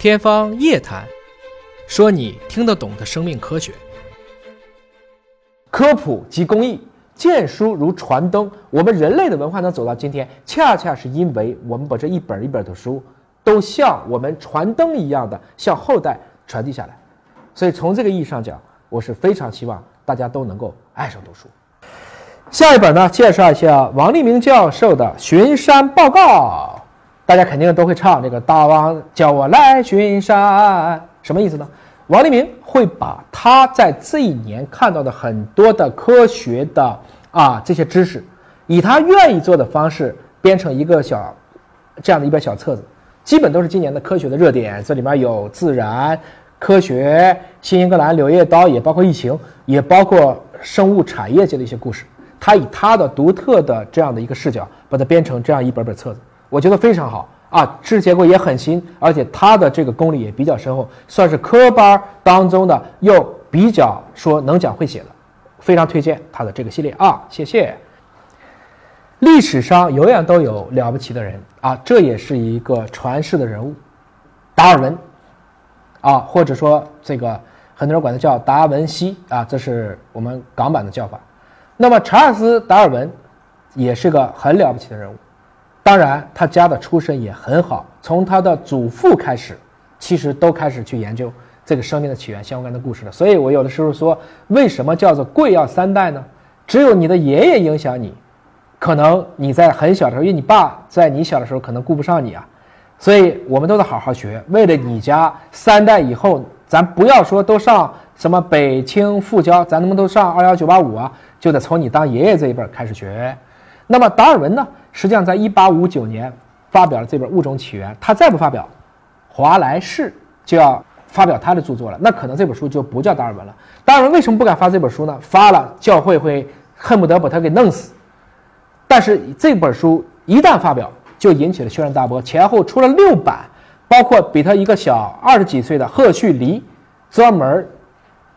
天方夜谭，说你听得懂的生命科学。科普及公益，见书如传灯。我们人类的文化能走到今天，恰恰是因为我们把这一本一本的书，都像我们传灯一样的向后代传递下来。所以从这个意义上讲，我是非常希望大家都能够爱上读书。下一本呢，介绍一下王立明教授的《巡山报告》。大家肯定都会唱这个“大王叫我来巡山”，什么意思呢？王立明会把他在这一年看到的很多的科学的啊这些知识，以他愿意做的方式编成一个小这样的一本小册子，基本都是今年的科学的热点。这里面有自然科学、新英格兰柳叶刀，也包括疫情，也包括生物产业界的一些故事。他以他的独特的这样的一个视角，把它编成这样一本本册子。我觉得非常好啊，知识结构也很新，而且他的这个功力也比较深厚，算是科班当中的又比较说能讲会写的，非常推荐他的这个系列啊，谢谢。历史上永远都有了不起的人啊，这也是一个传世的人物，达尔文啊，或者说这个很多人管他叫达文西啊，这是我们港版的叫法。那么查尔斯·达尔文也是个很了不起的人物。当然，他家的出身也很好，从他的祖父开始，其实都开始去研究这个生命的起源相关的故事了。所以我有的时候说，为什么叫做贵要三代呢？只有你的爷爷影响你，可能你在很小的时候，因为你爸在你小的时候可能顾不上你啊，所以我们都得好好学。为了你家三代以后，咱不要说都上什么北清复交，咱能不能都上二幺九八五啊？就得从你当爷爷这一辈开始学。那么达尔文呢？实际上，在一八五九年发表了这本《物种起源》，他再不发表，华莱士就要发表他的著作了。那可能这本书就不叫达尔文了。达尔文为什么不敢发这本书呢？发了，教会会恨不得把他给弄死。但是这本书一旦发表，就引起了轩然大波，前后出了六版，包括比他一个小二十几岁的赫胥黎，专门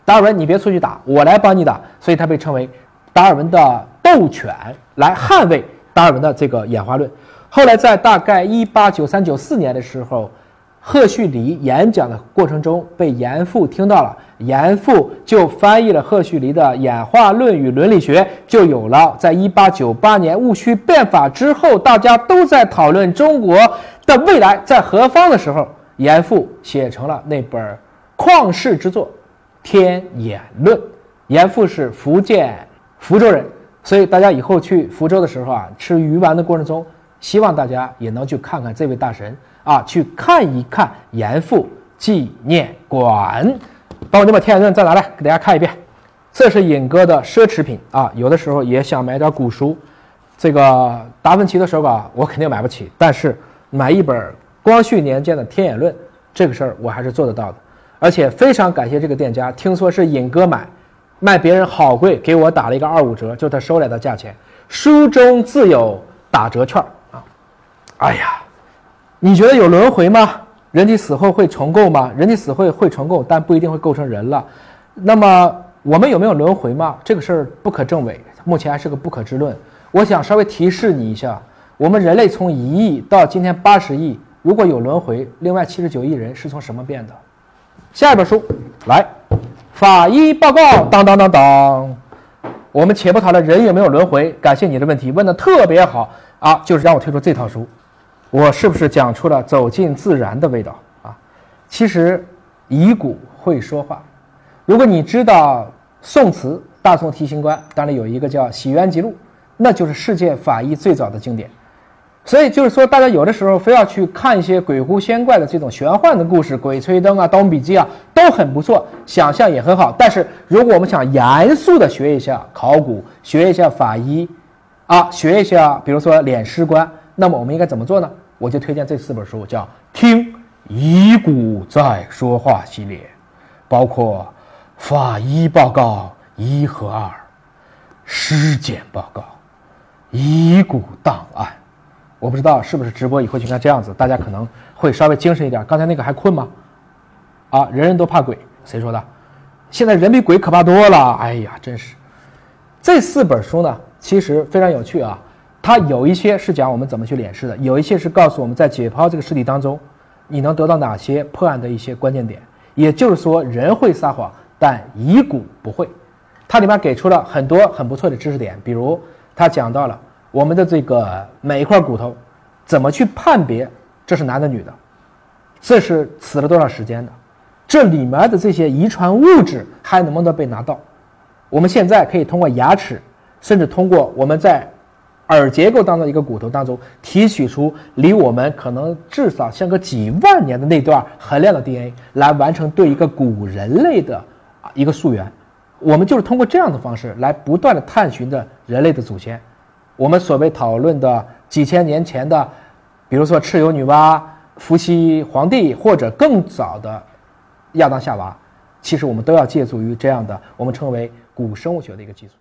达尔文，你别出去打，我来帮你打。所以他被称为达尔文的。斗犬来捍卫达尔文的这个演化论。后来在大概一八九三九四年的时候，赫胥黎演讲的过程中被严复听到了，严复就翻译了赫胥黎的《演化论与伦理学》，就有了。在一八九八年戊戌变法之后，大家都在讨论中国的未来在何方的时候，严复写成了那本旷世之作《天演论》。严复是福建福州人。所以大家以后去福州的时候啊，吃鱼丸的过程中，希望大家也能去看看这位大神啊，去看一看严复纪念馆。把我那本《天演论》再拿来给大家看一遍。这是尹哥的奢侈品啊，有的时候也想买点古书。这个达芬奇的手稿我肯定买不起，但是买一本光绪年间的《天演论》，这个事儿我还是做得到的。而且非常感谢这个店家，听说是尹哥买。卖别人好贵，给我打了一个二五折，就他收来的价钱。书中自有打折券啊！哎呀，你觉得有轮回吗？人体死后会重构吗？人体死后会重构，但不一定会构成人了。那么我们有没有轮回吗？这个事儿不可证伪，目前还是个不可知论。我想稍微提示你一下，我们人类从一亿到今天八十亿，如果有轮回，另外七十九亿人是从什么变的？下一本书来。法医报告，当当当当，我们且不讨论人有没有轮回。感谢你的问题，问的特别好啊！就是让我推出这套书，我是不是讲出了走进自然的味道啊？其实遗骨会说话。如果你知道宋词《大宋提刑官》，当然有一个叫《洗冤集录》，那就是世界法医最早的经典。所以就是说，大家有的时候非要去看一些鬼狐仙怪的这种玄幻的故事，《鬼吹灯》啊，《盗墓笔记》啊，都很不错，想象也很好。但是如果我们想严肃的学一下考古，学一下法医，啊，学一下比如说殓尸官，那么我们应该怎么做呢？我就推荐这四本书，叫《听遗骨在说话》系列，包括法医报告一和二、尸检报告、遗骨档案。我不知道是不是直播以后就应该这样子，大家可能会稍微精神一点。刚才那个还困吗？啊，人人都怕鬼，谁说的？现在人比鬼可怕多了。哎呀，真是。这四本书呢，其实非常有趣啊。它有一些是讲我们怎么去脸试的，有一些是告诉我们在解剖这个尸体当中，你能得到哪些破案的一些关键点？也就是说，人会撒谎，但遗骨不会。它里面给出了很多很不错的知识点，比如它讲到了我们的这个每一块骨头怎么去判别这是男的女的，这是死了多少时间的，这里面的这些遗传物质还能不能被拿到？我们现在可以通过牙齿，甚至通过我们在耳结构当中一个骨头当中提取出离我们可能至少相隔几万年的那段很亮的 DNA，来完成对一个古人类的啊一个溯源。我们就是通过这样的方式来不断的探寻着人类的祖先。我们所谓讨论的几千年前的，比如说蚩尤女娲、伏羲皇帝，或者更早的亚当夏娃，其实我们都要借助于这样的我们称为古生物学的一个技术。